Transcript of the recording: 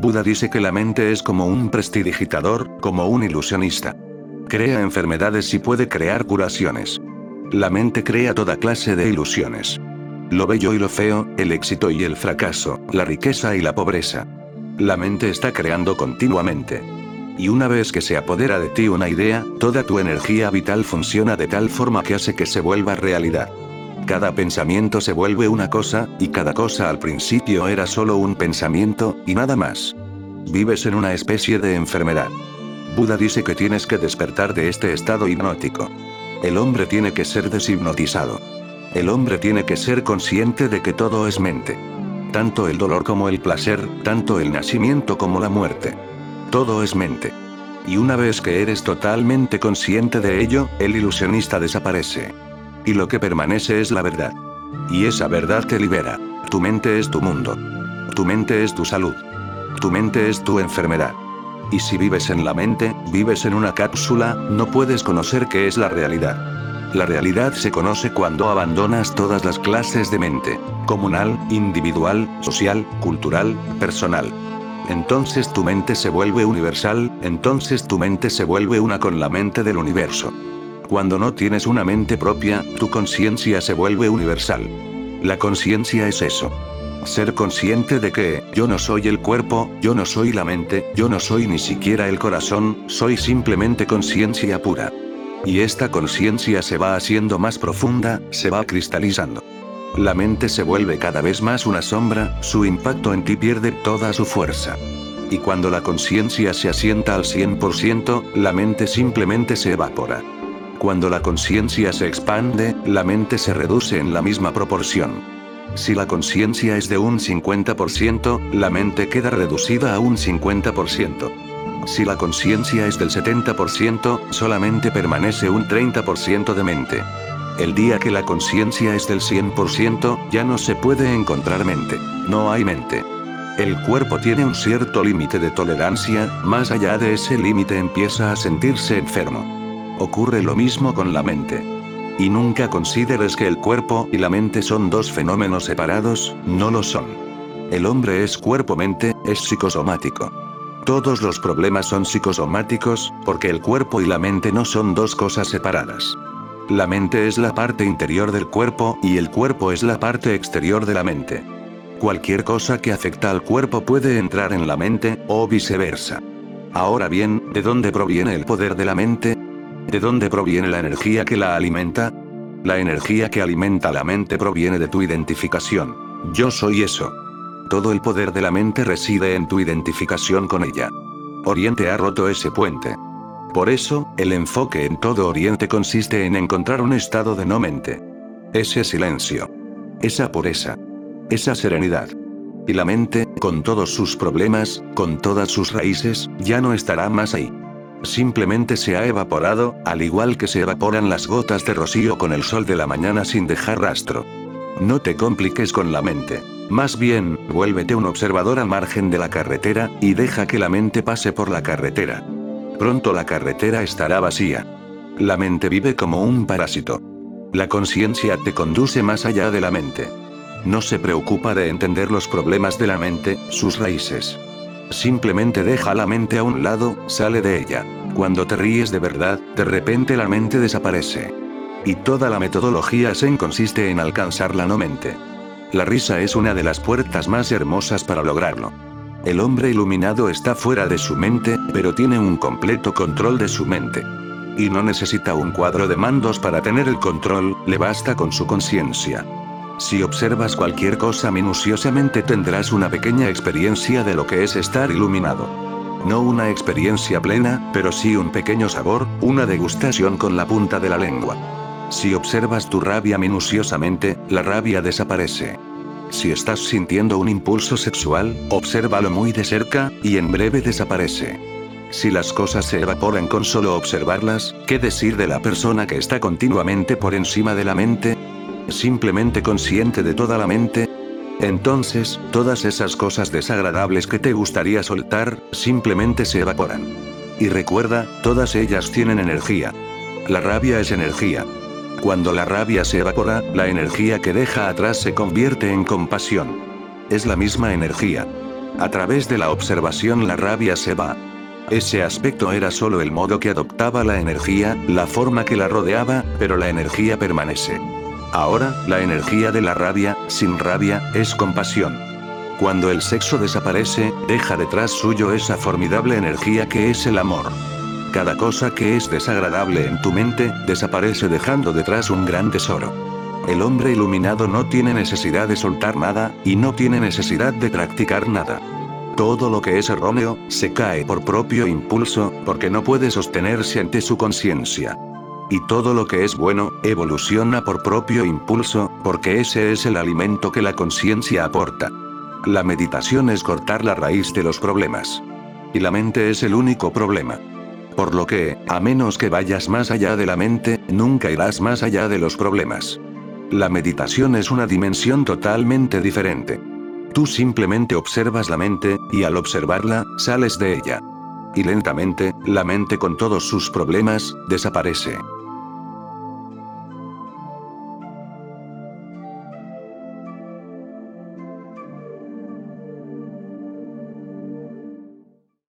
Buda dice que la mente es como un prestidigitador, como un ilusionista. Crea enfermedades y puede crear curaciones. La mente crea toda clase de ilusiones. Lo bello y lo feo, el éxito y el fracaso, la riqueza y la pobreza. La mente está creando continuamente. Y una vez que se apodera de ti una idea, toda tu energía vital funciona de tal forma que hace que se vuelva realidad. Cada pensamiento se vuelve una cosa, y cada cosa al principio era solo un pensamiento, y nada más. Vives en una especie de enfermedad. Buda dice que tienes que despertar de este estado hipnótico. El hombre tiene que ser deshipnotizado. El hombre tiene que ser consciente de que todo es mente. Tanto el dolor como el placer, tanto el nacimiento como la muerte. Todo es mente. Y una vez que eres totalmente consciente de ello, el ilusionista desaparece. Y lo que permanece es la verdad. Y esa verdad te libera. Tu mente es tu mundo. Tu mente es tu salud. Tu mente es tu enfermedad. Y si vives en la mente, vives en una cápsula, no puedes conocer qué es la realidad. La realidad se conoce cuando abandonas todas las clases de mente. Comunal, individual, social, cultural, personal. Entonces tu mente se vuelve universal, entonces tu mente se vuelve una con la mente del universo. Cuando no tienes una mente propia, tu conciencia se vuelve universal. La conciencia es eso. Ser consciente de que, yo no soy el cuerpo, yo no soy la mente, yo no soy ni siquiera el corazón, soy simplemente conciencia pura. Y esta conciencia se va haciendo más profunda, se va cristalizando. La mente se vuelve cada vez más una sombra, su impacto en ti pierde toda su fuerza. Y cuando la conciencia se asienta al 100%, la mente simplemente se evapora. Cuando la conciencia se expande, la mente se reduce en la misma proporción. Si la conciencia es de un 50%, la mente queda reducida a un 50%. Si la conciencia es del 70%, solamente permanece un 30% de mente. El día que la conciencia es del 100%, ya no se puede encontrar mente. No hay mente. El cuerpo tiene un cierto límite de tolerancia, más allá de ese límite empieza a sentirse enfermo. Ocurre lo mismo con la mente. Y nunca consideres que el cuerpo y la mente son dos fenómenos separados, no lo son. El hombre es cuerpo-mente, es psicosomático. Todos los problemas son psicosomáticos, porque el cuerpo y la mente no son dos cosas separadas. La mente es la parte interior del cuerpo y el cuerpo es la parte exterior de la mente. Cualquier cosa que afecta al cuerpo puede entrar en la mente, o viceversa. Ahora bien, ¿de dónde proviene el poder de la mente? ¿De dónde proviene la energía que la alimenta? La energía que alimenta la mente proviene de tu identificación. Yo soy eso. Todo el poder de la mente reside en tu identificación con ella. Oriente ha roto ese puente. Por eso, el enfoque en todo Oriente consiste en encontrar un estado de no mente. Ese silencio. Esa pureza. Esa serenidad. Y la mente, con todos sus problemas, con todas sus raíces, ya no estará más ahí. Simplemente se ha evaporado, al igual que se evaporan las gotas de rocío con el sol de la mañana sin dejar rastro. No te compliques con la mente. Más bien, vuélvete un observador al margen de la carretera, y deja que la mente pase por la carretera. Pronto la carretera estará vacía. La mente vive como un parásito. La conciencia te conduce más allá de la mente. No se preocupa de entender los problemas de la mente, sus raíces. Simplemente deja la mente a un lado, sale de ella. Cuando te ríes de verdad, de repente la mente desaparece. Y toda la metodología Zen consiste en alcanzar la no mente. La risa es una de las puertas más hermosas para lograrlo. El hombre iluminado está fuera de su mente, pero tiene un completo control de su mente. Y no necesita un cuadro de mandos para tener el control, le basta con su conciencia. Si observas cualquier cosa minuciosamente tendrás una pequeña experiencia de lo que es estar iluminado. No una experiencia plena, pero sí un pequeño sabor, una degustación con la punta de la lengua. Si observas tu rabia minuciosamente, la rabia desaparece. Si estás sintiendo un impulso sexual, obsérvalo muy de cerca, y en breve desaparece. Si las cosas se evaporan con solo observarlas, ¿qué decir de la persona que está continuamente por encima de la mente? ¿Simplemente consciente de toda la mente? Entonces, todas esas cosas desagradables que te gustaría soltar, simplemente se evaporan. Y recuerda, todas ellas tienen energía. La rabia es energía. Cuando la rabia se evapora, la energía que deja atrás se convierte en compasión. Es la misma energía. A través de la observación la rabia se va. Ese aspecto era solo el modo que adoptaba la energía, la forma que la rodeaba, pero la energía permanece. Ahora, la energía de la rabia, sin rabia, es compasión. Cuando el sexo desaparece, deja detrás suyo esa formidable energía que es el amor. Cada cosa que es desagradable en tu mente, desaparece dejando detrás un gran tesoro. El hombre iluminado no tiene necesidad de soltar nada, y no tiene necesidad de practicar nada. Todo lo que es erróneo, se cae por propio impulso, porque no puede sostenerse ante su conciencia. Y todo lo que es bueno, evoluciona por propio impulso, porque ese es el alimento que la conciencia aporta. La meditación es cortar la raíz de los problemas. Y la mente es el único problema. Por lo que, a menos que vayas más allá de la mente, nunca irás más allá de los problemas. La meditación es una dimensión totalmente diferente. Tú simplemente observas la mente, y al observarla, sales de ella. Y lentamente, la mente con todos sus problemas, desaparece.